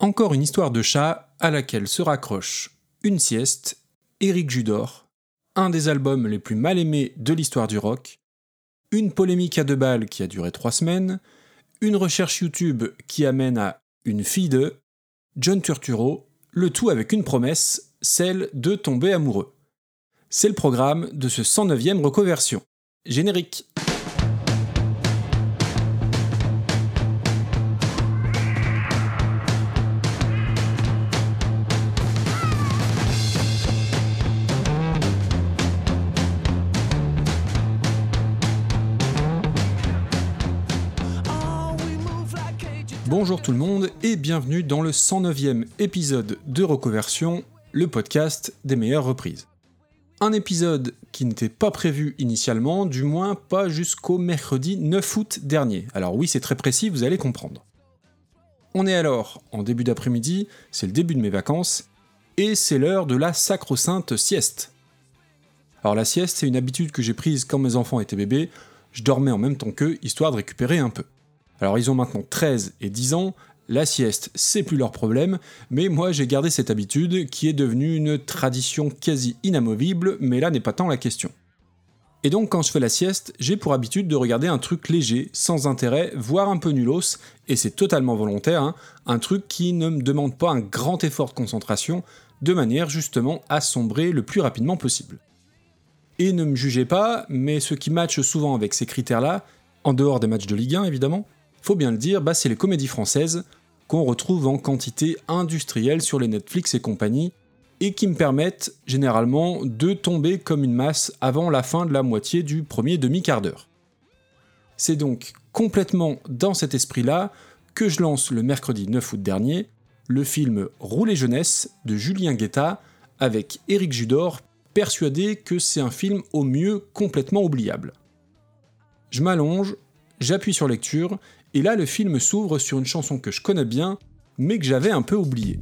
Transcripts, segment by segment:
Encore une histoire de chat à laquelle se raccroche une sieste, Eric Judor, un des albums les plus mal aimés de l'histoire du rock, une polémique à deux balles qui a duré trois semaines, une recherche YouTube qui amène à une fille de John Turturro, le tout avec une promesse, celle de tomber amoureux. C'est le programme de ce 109e recoversion. Générique. Bonjour tout le monde et bienvenue dans le 109e épisode de Recoversion, le podcast des meilleures reprises. Un épisode qui n'était pas prévu initialement, du moins pas jusqu'au mercredi 9 août dernier. Alors oui, c'est très précis, vous allez comprendre. On est alors en début d'après-midi, c'est le début de mes vacances, et c'est l'heure de la sacro-sainte sieste. Alors la sieste, c'est une habitude que j'ai prise quand mes enfants étaient bébés, je dormais en même temps qu'eux, histoire de récupérer un peu. Alors ils ont maintenant 13 et 10 ans, la sieste, c'est plus leur problème, mais moi j'ai gardé cette habitude qui est devenue une tradition quasi inamovible, mais là n'est pas tant la question. Et donc quand je fais la sieste, j'ai pour habitude de regarder un truc léger, sans intérêt, voire un peu nulos, et c'est totalement volontaire, hein, un truc qui ne me demande pas un grand effort de concentration, de manière justement à sombrer le plus rapidement possible. Et ne me jugez pas, mais ce qui matche souvent avec ces critères-là, en dehors des matchs de Ligue 1 évidemment, faut bien le dire, bah c'est les comédies françaises qu'on retrouve en quantité industrielle sur les Netflix et compagnie, et qui me permettent généralement de tomber comme une masse avant la fin de la moitié du premier demi-quart d'heure. C'est donc complètement dans cet esprit-là que je lance le mercredi 9 août dernier le film Rouler jeunesse de Julien Guetta avec Éric Judor, persuadé que c'est un film au mieux complètement oubliable. Je m'allonge, j'appuie sur lecture et là, le film s'ouvre sur une chanson que je connais bien, mais que j'avais un peu oubliée.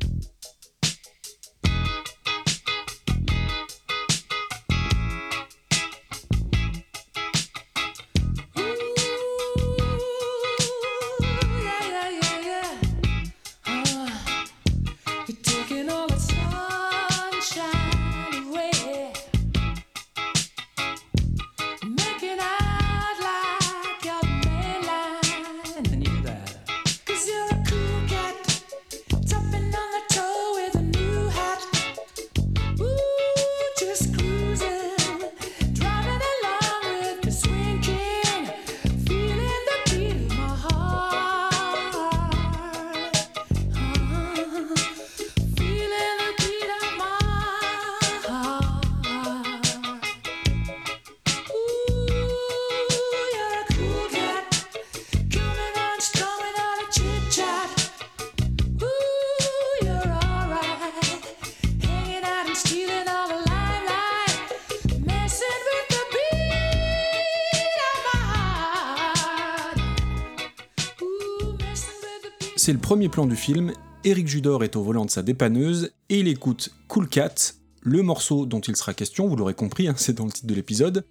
C'est le premier plan du film, Eric Judor est au volant de sa dépanneuse et il écoute Cool Cat, le morceau dont il sera question, vous l'aurez compris, hein, c'est dans le titre de l'épisode,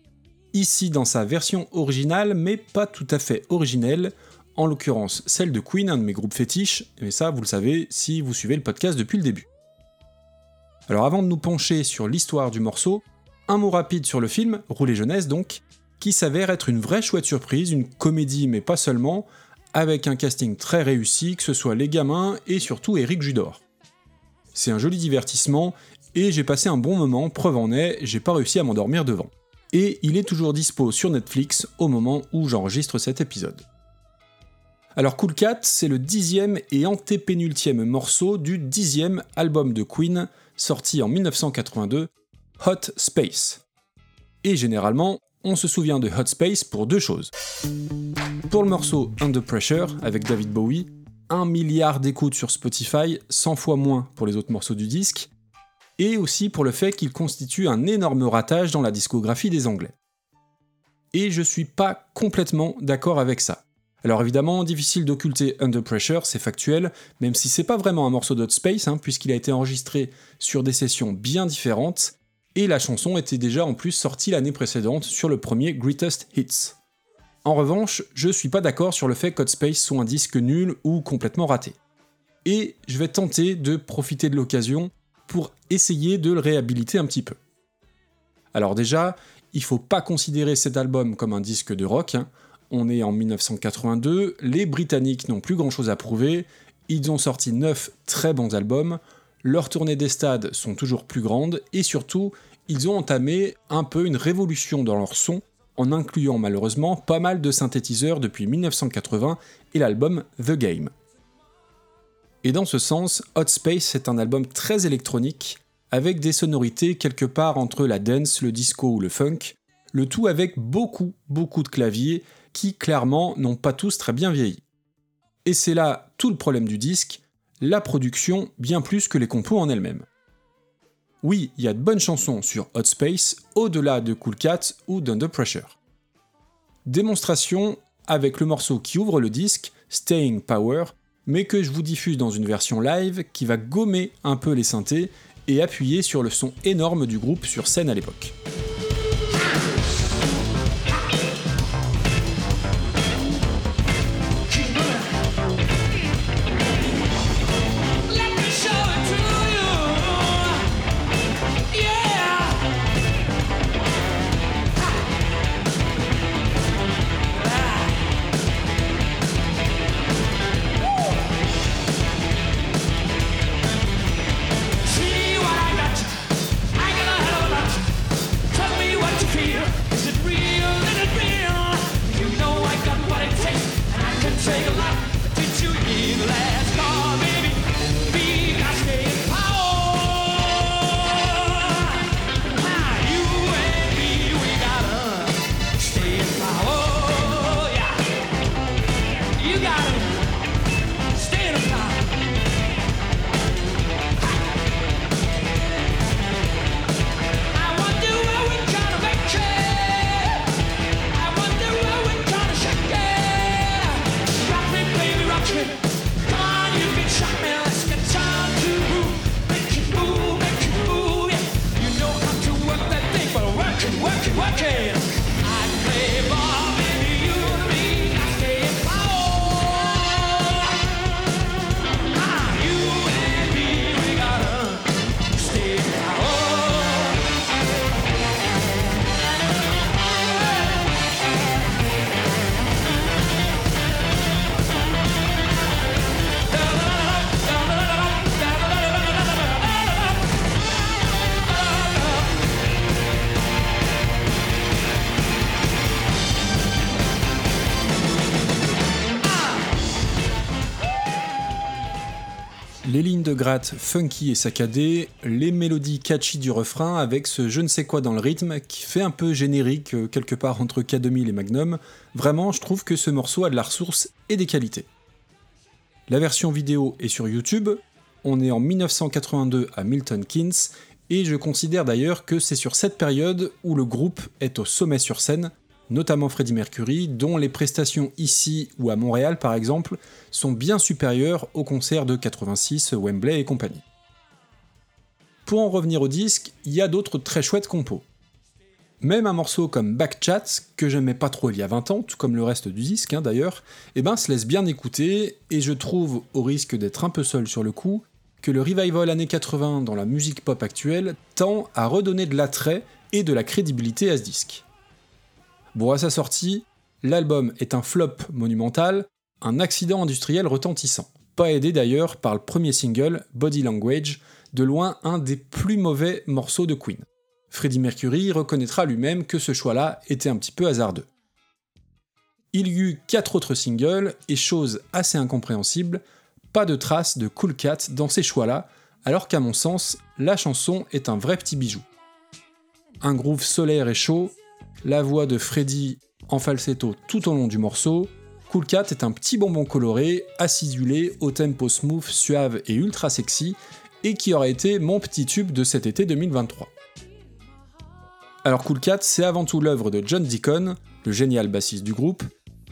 ici dans sa version originale mais pas tout à fait originelle, en l'occurrence celle de Queen, un de mes groupes fétiches, mais ça vous le savez si vous suivez le podcast depuis le début. Alors avant de nous pencher sur l'histoire du morceau, un mot rapide sur le film, Rouler jeunesse donc, qui s'avère être une vraie chouette surprise, une comédie mais pas seulement, avec un casting très réussi, que ce soit les gamins et surtout Eric Judor. C'est un joli divertissement et j'ai passé un bon moment, preuve en est, j'ai pas réussi à m'endormir devant. Et il est toujours dispo sur Netflix au moment où j'enregistre cet épisode. Alors Cool Cat, c'est le dixième et antépénultième morceau du dixième album de Queen, sorti en 1982, Hot Space. Et généralement, on se souvient de Hot Space pour deux choses. Pour le morceau Under Pressure avec David Bowie, 1 milliard d'écoutes sur Spotify, 100 fois moins pour les autres morceaux du disque, et aussi pour le fait qu'il constitue un énorme ratage dans la discographie des Anglais. Et je suis pas complètement d'accord avec ça. Alors évidemment, difficile d'occulter Under Pressure, c'est factuel, même si c'est pas vraiment un morceau d'Hot Space, hein, puisqu'il a été enregistré sur des sessions bien différentes, et la chanson était déjà en plus sortie l'année précédente sur le premier Greatest Hits. En revanche, je suis pas d'accord sur le fait qu'Hot Space soit un disque nul ou complètement raté. et je vais tenter de profiter de l'occasion pour essayer de le réhabiliter un petit peu. Alors déjà, il faut pas considérer cet album comme un disque de rock, hein. on est en 1982, les Britanniques n'ont plus grand chose à prouver, ils ont sorti 9 très bons albums, leurs tournées des stades sont toujours plus grandes, et surtout, ils ont entamé un peu une révolution dans leur son, en incluant malheureusement pas mal de synthétiseurs depuis 1980 et l'album The Game. Et dans ce sens, Hot Space est un album très électronique, avec des sonorités quelque part entre la dance, le disco ou le funk, le tout avec beaucoup, beaucoup de claviers qui clairement n'ont pas tous très bien vieilli. Et c'est là tout le problème du disque, la production bien plus que les compos en elles-mêmes. Oui, il y a de bonnes chansons sur Hot Space, au-delà de Cool Cat ou d'Under Pressure. Démonstration avec le morceau qui ouvre le disque, Staying Power, mais que je vous diffuse dans une version live qui va gommer un peu les synthés et appuyer sur le son énorme du groupe sur scène à l'époque. Les lignes de gratte funky et saccadées, les mélodies catchy du refrain avec ce je ne sais quoi dans le rythme qui fait un peu générique euh, quelque part entre K2000 et Magnum, vraiment je trouve que ce morceau a de la ressource et des qualités. La version vidéo est sur YouTube, on est en 1982 à Milton Keynes, et je considère d'ailleurs que c'est sur cette période où le groupe est au sommet sur scène, notamment Freddie Mercury, dont les prestations ici ou à Montréal par exemple sont bien supérieures aux concerts de 86, Wembley et compagnie. Pour en revenir au disque, il y a d'autres très chouettes compos. Même un morceau comme Backchat, que j'aimais pas trop il y a 20 ans, tout comme le reste du disque hein, d'ailleurs, eh ben se laisse bien écouter, et je trouve, au risque d'être un peu seul sur le coup, que le revival années 80 dans la musique pop actuelle tend à redonner de l'attrait et de la crédibilité à ce disque. Bon, à sa sortie, l'album est un flop monumental, un accident industriel retentissant. Pas aidé d'ailleurs par le premier single, Body Language, de loin un des plus mauvais morceaux de Queen. Freddie Mercury reconnaîtra lui-même que ce choix-là était un petit peu hasardeux. Il y eut quatre autres singles, et chose assez incompréhensible, pas de traces de Cool Cat dans ces choix-là, alors qu'à mon sens, la chanson est un vrai petit bijou. Un groove solaire et chaud, la voix de Freddy en falsetto tout au long du morceau. Cool Cat est un petit bonbon coloré, acidulé, au tempo smooth, suave et ultra sexy, et qui aurait été mon petit tube de cet été 2023. Alors Cool Cat, c'est avant tout l'œuvre de John Deacon, le génial bassiste du groupe,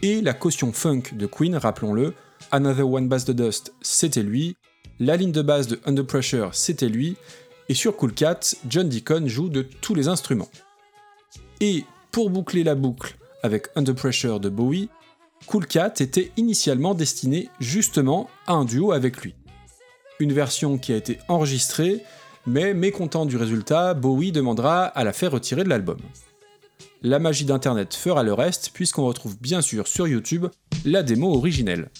et la caution funk de Queen, rappelons-le, Another One Bass the Dust, c'était lui, la ligne de base de Under Pressure, c'était lui, et sur Cool Cat, John Deacon joue de tous les instruments. Pour boucler la boucle avec Under Pressure de Bowie, Cool Cat était initialement destiné justement à un duo avec lui. une version qui a été enregistrée, mais mécontent du résultat, Bowie demandera à la faire retirer de l'album. La magie d'Internet fera le reste, puisqu'on retrouve bien sûr sur YouTube la démo originelle.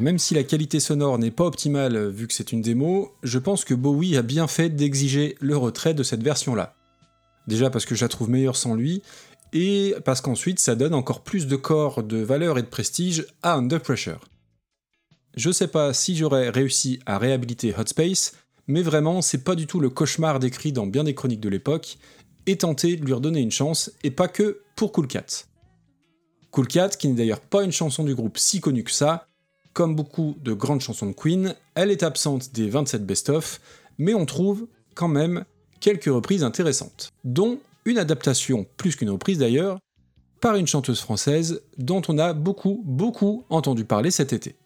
Même si la qualité sonore n'est pas optimale euh, vu que c'est une démo, je pense que Bowie a bien fait d'exiger le retrait de cette version-là. Déjà parce que je la trouve meilleure sans lui, et parce qu'ensuite ça donne encore plus de corps, de valeur et de prestige à Under Pressure. Je sais pas si j'aurais réussi à réhabiliter Hot Space, mais vraiment c'est pas du tout le cauchemar décrit dans bien des chroniques de l'époque, et tenter de lui redonner une chance, et pas que pour Cool Cat. Cool Cat, qui n'est d'ailleurs pas une chanson du groupe si connue que ça, comme beaucoup de grandes chansons de Queen, elle est absente des 27 best-of, mais on trouve quand même quelques reprises intéressantes, dont une adaptation, plus qu'une reprise d'ailleurs, par une chanteuse française dont on a beaucoup, beaucoup entendu parler cet été.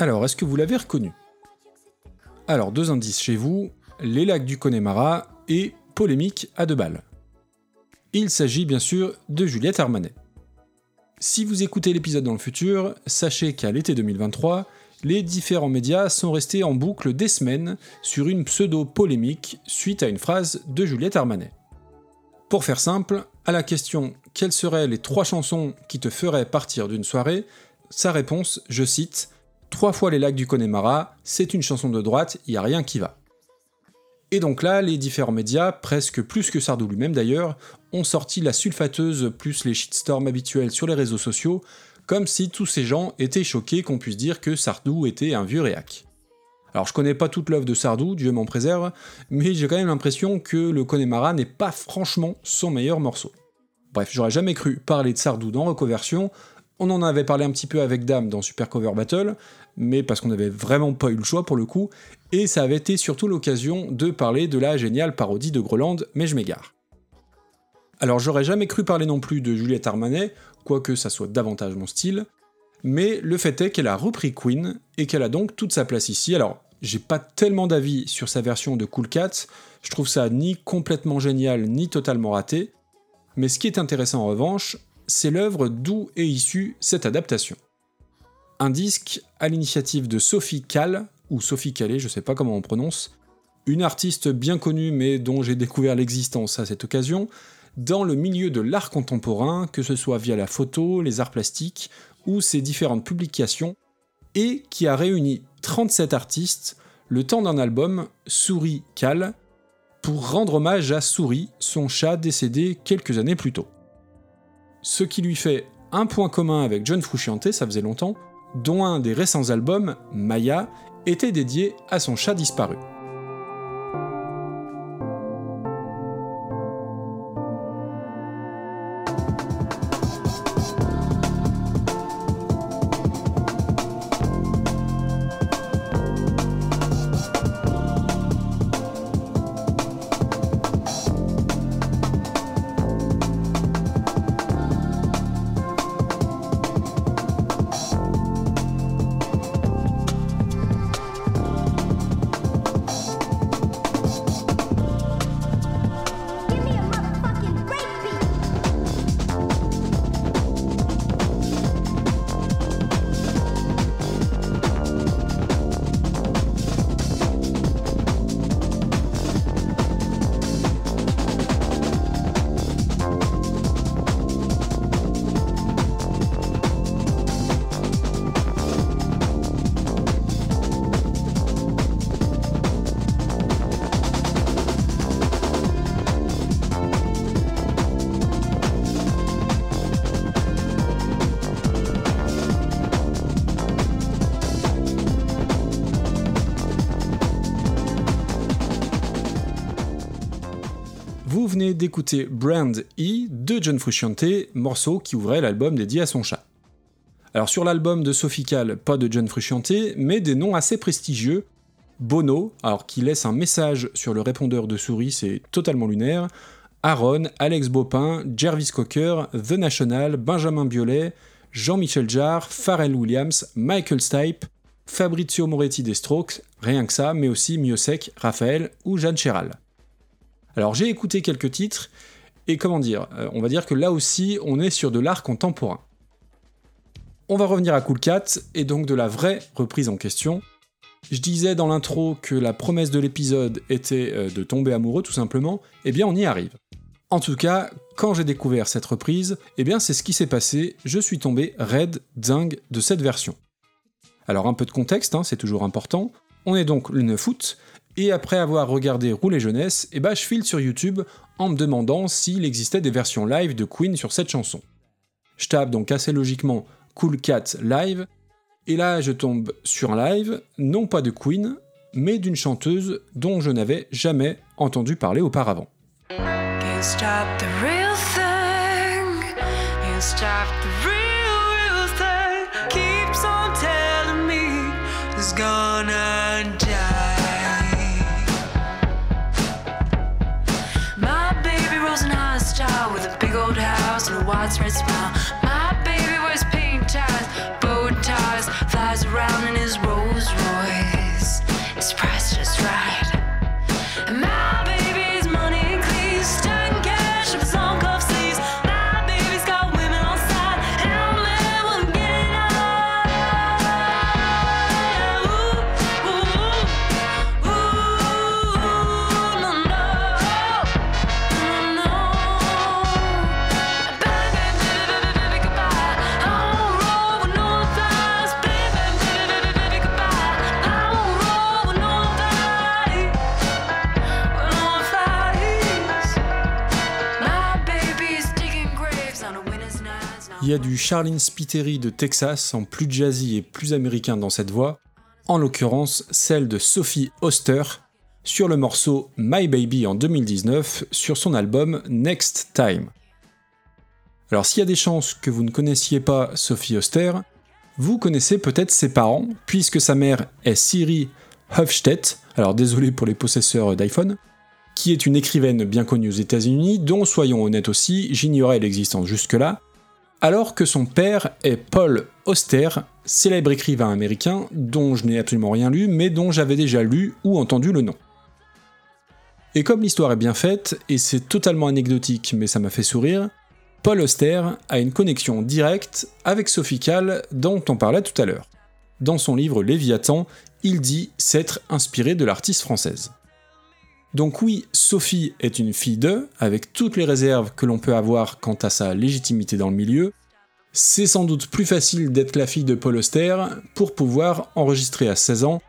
Alors, est-ce que vous l'avez reconnu? Alors, deux indices chez vous, les lacs du Connemara et polémique à deux balles. Il s'agit bien sûr de Juliette Armanet. Si vous écoutez l'épisode dans le futur, sachez qu'à l'été 2023, les différents médias sont restés en boucle des semaines sur une pseudo-polémique suite à une phrase de Juliette Armanet. Pour faire simple, à la question quelles seraient les trois chansons qui te feraient partir d'une soirée, sa réponse, je cite, Trois fois les lacs du Connemara, c'est une chanson de droite, il y a rien qui va. Et donc là, les différents médias, presque plus que Sardou lui-même d'ailleurs, ont sorti la sulfateuse plus les shitstorms habituels sur les réseaux sociaux, comme si tous ces gens étaient choqués qu'on puisse dire que Sardou était un vieux réac. Alors je connais pas toute l'œuvre de Sardou, Dieu m'en préserve, mais j'ai quand même l'impression que le Connemara n'est pas franchement son meilleur morceau. Bref, j'aurais jamais cru parler de Sardou dans Recoversion, on en avait parlé un petit peu avec Dame dans Super Cover Battle, mais parce qu'on n'avait vraiment pas eu le choix pour le coup, et ça avait été surtout l'occasion de parler de la géniale parodie de Groland, mais je m'égare. Alors j'aurais jamais cru parler non plus de Juliette Armanet, quoique ça soit davantage mon style, mais le fait est qu'elle a repris Queen et qu'elle a donc toute sa place ici. Alors, j'ai pas tellement d'avis sur sa version de Cool Cat, je trouve ça ni complètement génial ni totalement raté, mais ce qui est intéressant en revanche, c'est l'œuvre d'où est issue cette adaptation. Un disque à l'initiative de Sophie Kahl, ou Sophie Calais, je sais pas comment on prononce, une artiste bien connue mais dont j'ai découvert l'existence à cette occasion, dans le milieu de l'art contemporain, que ce soit via la photo, les arts plastiques ou ses différentes publications, et qui a réuni 37 artistes le temps d'un album, Souris Cal, pour rendre hommage à Souris, son chat décédé quelques années plus tôt. Ce qui lui fait un point commun avec John Frusciante, ça faisait longtemps, dont un des récents albums, Maya, était dédié à son chat disparu. D'écouter Brand E de John Frusciante, morceau qui ouvrait l'album dédié à son chat. Alors sur l'album de Sophical, pas de John Frusciante, mais des noms assez prestigieux. Bono, alors qui laisse un message sur le répondeur de souris, c'est totalement lunaire. Aaron, Alex Bopin, Jervis Cocker, The National, Benjamin Biolay, Jean-Michel Jarre, Pharrell Williams, Michael Stipe, Fabrizio Moretti des Strokes, rien que ça, mais aussi Miosek, Raphaël ou Jeanne Chéral. Alors j'ai écouté quelques titres, et comment dire, euh, on va dire que là aussi on est sur de l'art contemporain. On va revenir à Cool Cat, et donc de la vraie reprise en question. Je disais dans l'intro que la promesse de l'épisode était euh, de tomber amoureux tout simplement, eh bien on y arrive. En tout cas, quand j'ai découvert cette reprise, eh bien c'est ce qui s'est passé, je suis tombé raide, dingue de cette version. Alors un peu de contexte, hein, c'est toujours important. On est donc le 9 août, et après avoir regardé Rouler Jeunesse, eh ben, je file sur YouTube en me demandant s'il existait des versions live de Queen sur cette chanson. Je tape donc assez logiquement Cool Cat Live, et là je tombe sur un live, non pas de Queen, mais d'une chanteuse dont je n'avais jamais entendu parler auparavant. Widespread smile. Il y a du Charlene Spiteri de Texas en plus jazzy et plus américain dans cette voix, en l'occurrence celle de Sophie Oster sur le morceau My Baby en 2019 sur son album Next Time. Alors s'il y a des chances que vous ne connaissiez pas Sophie Oster, vous connaissez peut-être ses parents, puisque sa mère est Siri Hofstedt, alors désolé pour les possesseurs d'iPhone, qui est une écrivaine bien connue aux États-Unis, dont, soyons honnêtes aussi, j'ignorais l'existence jusque-là, alors que son père est Paul Auster, célèbre écrivain américain dont je n'ai absolument rien lu, mais dont j'avais déjà lu ou entendu le nom. Et comme l'histoire est bien faite, et c'est totalement anecdotique mais ça m'a fait sourire, Paul Auster a une connexion directe avec Sophie Calle dont on parlait tout à l'heure. Dans son livre Léviathan, il dit s'être inspiré de l'artiste française. Donc oui, Sophie est une fille d'eux, avec toutes les réserves que l'on peut avoir quant à sa légitimité dans le milieu. C'est sans doute plus facile d'être la fille de Paul Auster pour pouvoir enregistrer à 16 ans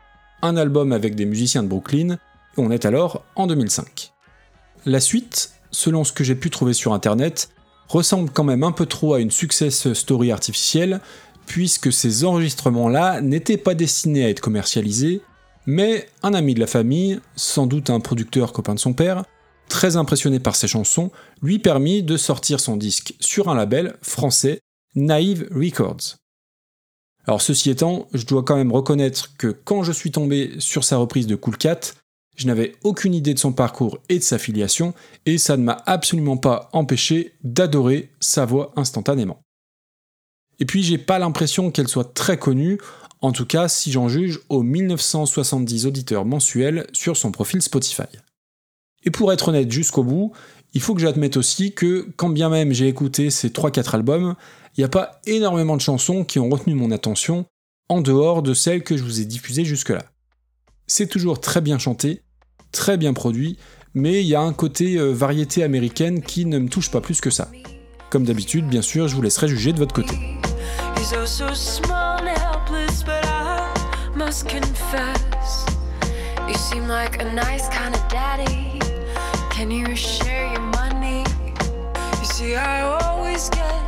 un album avec des musiciens de Brooklyn, on est alors en 2005. La suite, selon ce que j'ai pu trouver sur internet, ressemble quand même un peu trop à une success story artificielle, puisque ces enregistrements-là n'étaient pas destinés à être commercialisés, mais un ami de la famille, sans doute un producteur copain de son père, très impressionné par ses chansons, lui permit de sortir son disque sur un label français, Naive Records. Alors ceci étant, je dois quand même reconnaître que quand je suis tombé sur sa reprise de Cool Cat, je n'avais aucune idée de son parcours et de sa filiation, et ça ne m'a absolument pas empêché d'adorer sa voix instantanément. Et puis j'ai pas l'impression qu'elle soit très connue, en tout cas si j'en juge aux 1970 auditeurs mensuels sur son profil Spotify. Et pour être honnête jusqu'au bout, il faut que j'admette aussi que, quand bien même j'ai écouté ces 3-4 albums, il n'y a pas énormément de chansons qui ont retenu mon attention, en dehors de celles que je vous ai diffusées jusque-là. C'est toujours très bien chanté, très bien produit, mais il y a un côté euh, variété américaine qui ne me touche pas plus que ça. Comme d'habitude, bien sûr, je vous laisserai juger de votre côté. Must confess, you seem like a nice kind of daddy. Can you share your money? You see, I always get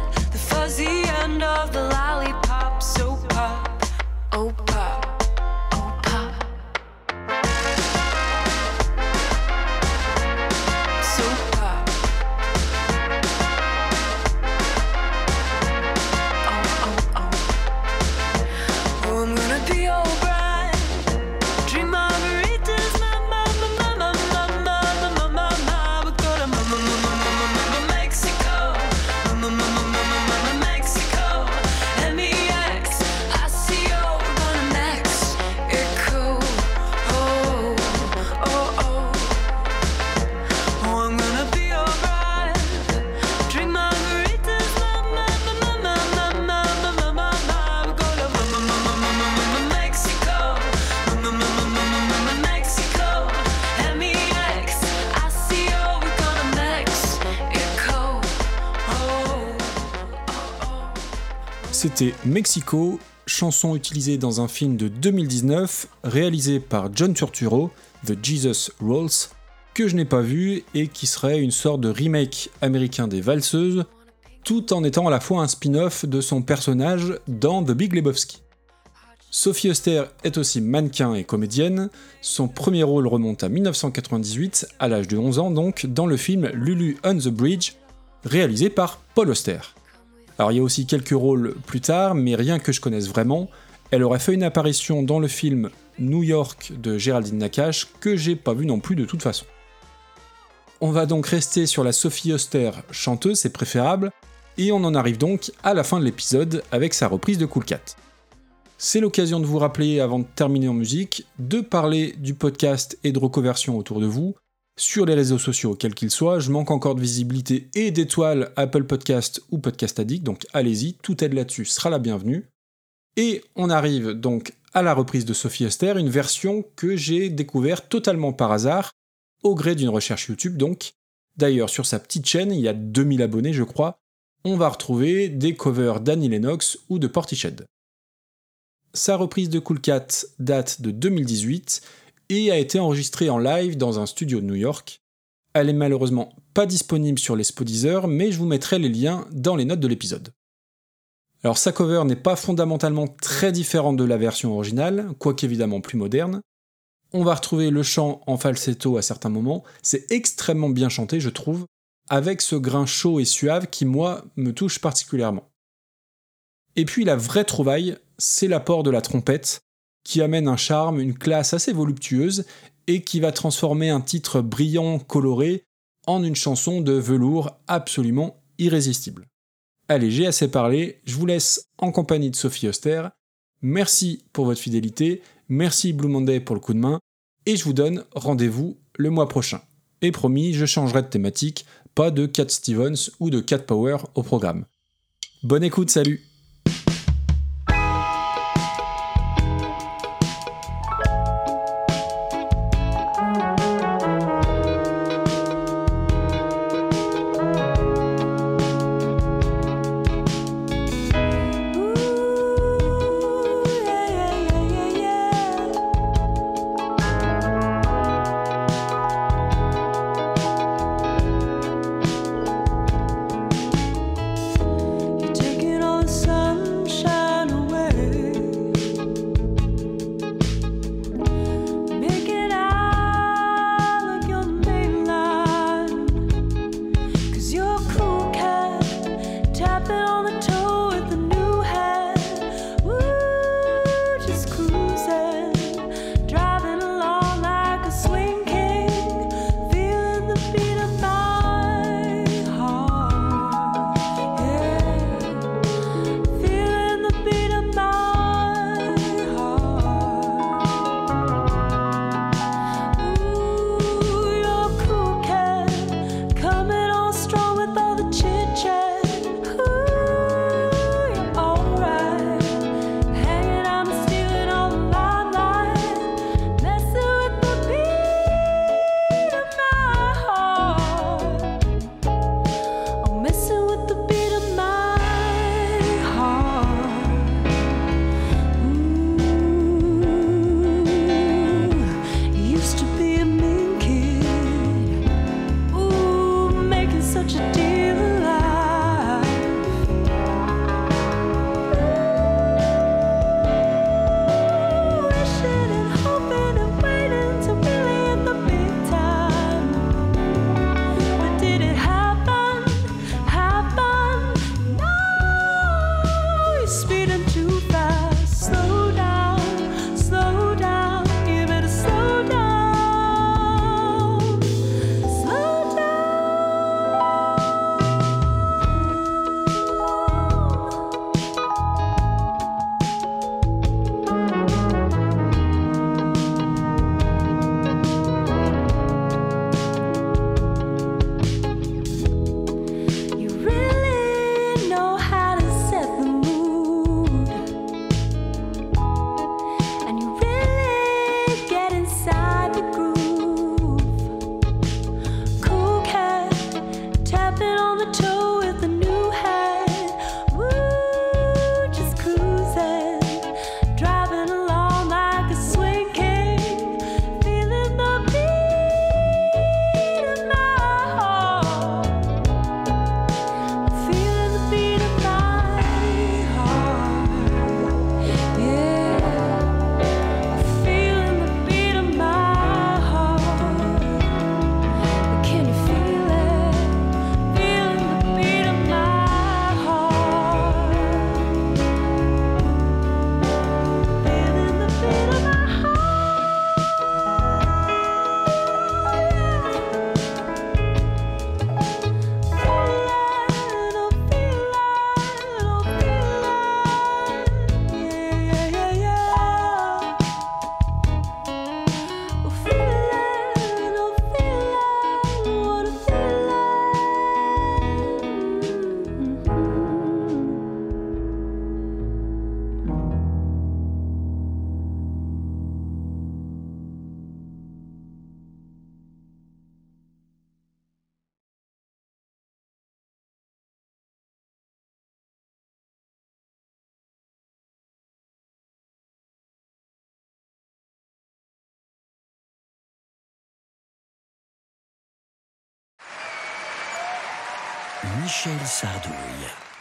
C'était Mexico, chanson utilisée dans un film de 2019 réalisé par John Turturro, The Jesus Rolls, que je n'ai pas vu et qui serait une sorte de remake américain des valseuses, tout en étant à la fois un spin-off de son personnage dans The Big Lebowski. Sophie Oster est aussi mannequin et comédienne, son premier rôle remonte à 1998, à l'âge de 11 ans donc, dans le film Lulu on the Bridge, réalisé par Paul Auster. Alors il y a aussi quelques rôles plus tard, mais rien que je connaisse vraiment. Elle aurait fait une apparition dans le film New York de Géraldine Nakache, que j'ai pas vu non plus de toute façon. On va donc rester sur la Sophie Oster chanteuse, c'est préférable, et on en arrive donc à la fin de l'épisode avec sa reprise de Cool Cat. C'est l'occasion de vous rappeler, avant de terminer en musique, de parler du podcast et de reconversion autour de vous, sur les réseaux sociaux, quels qu'ils soient. Je manque encore de visibilité et d'étoiles Apple Podcast ou Podcast Addict, donc allez-y, tout aide là-dessus sera la bienvenue. Et on arrive donc à la reprise de Sophie Esther, une version que j'ai découverte totalement par hasard, au gré d'une recherche YouTube donc. D'ailleurs, sur sa petite chaîne, il y a 2000 abonnés je crois, on va retrouver des covers d'Annie Lennox ou de Portiched. Sa reprise de Cool Cat date de 2018, et a été enregistrée en live dans un studio de New York. Elle est malheureusement pas disponible sur les Spodeezer, mais je vous mettrai les liens dans les notes de l'épisode. Alors sa cover n'est pas fondamentalement très différente de la version originale, quoique évidemment plus moderne. On va retrouver le chant en falsetto à certains moments, c'est extrêmement bien chanté je trouve, avec ce grain chaud et suave qui moi me touche particulièrement. Et puis la vraie trouvaille, c'est l'apport de la trompette, qui amène un charme, une classe assez voluptueuse, et qui va transformer un titre brillant, coloré, en une chanson de velours absolument irrésistible. Allez, j'ai assez parlé, je vous laisse en compagnie de Sophie Oster. Merci pour votre fidélité, merci Blue Monday pour le coup de main, et je vous donne rendez-vous le mois prochain. Et promis, je changerai de thématique, pas de Cat Stevens ou de Cat Power au programme. Bonne écoute, salut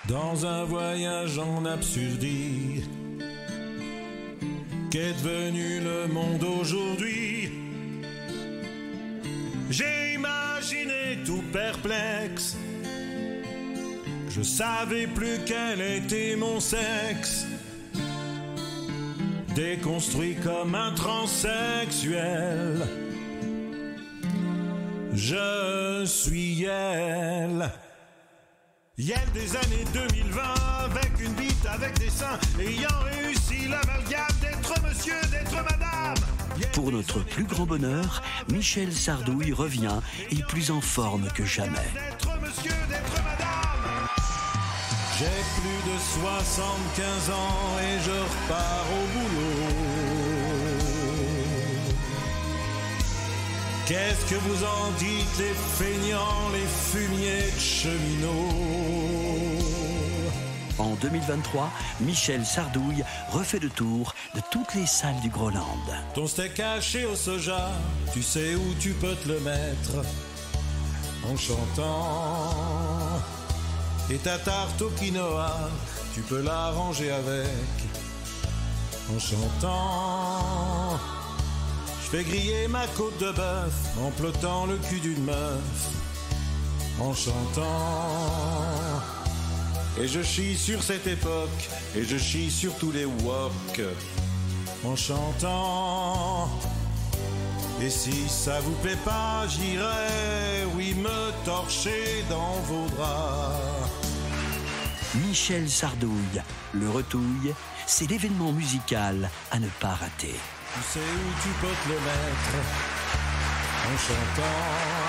Dans un voyage en absurdie, qu'est devenu le monde aujourd'hui? J'ai imaginé tout perplexe. Je savais plus quel était mon sexe. Déconstruit comme un transsexuel. Je suis elle. Yel des années 2020 avec une bite avec des seins ayant réussi l'amalgame d'être monsieur, d'être madame. Yel Pour notre plus grand bonheur, Michel Sardouille revient et plus en forme que jamais. D'être monsieur, d'être madame. J'ai plus de 75 ans et je repars au boulot. Qu'est-ce que vous en dites, les feignants, les fumiers de cheminots En 2023, Michel Sardouille refait le tour de toutes les salles du Groland. Ton steak haché au soja, tu sais où tu peux te le mettre en chantant. Et ta tarte au quinoa, tu peux la ranger avec en chantant. Fais griller ma côte de bœuf en plotant le cul d'une meuf en chantant. Et je chie sur cette époque, et je chie sur tous les wok en chantant. Et si ça vous plaît pas, j'irai, oui, me torcher dans vos draps. Michel Sardouille, le retouille, c'est l'événement musical à ne pas rater. Tu sais où tu peux te le mettre en chantant.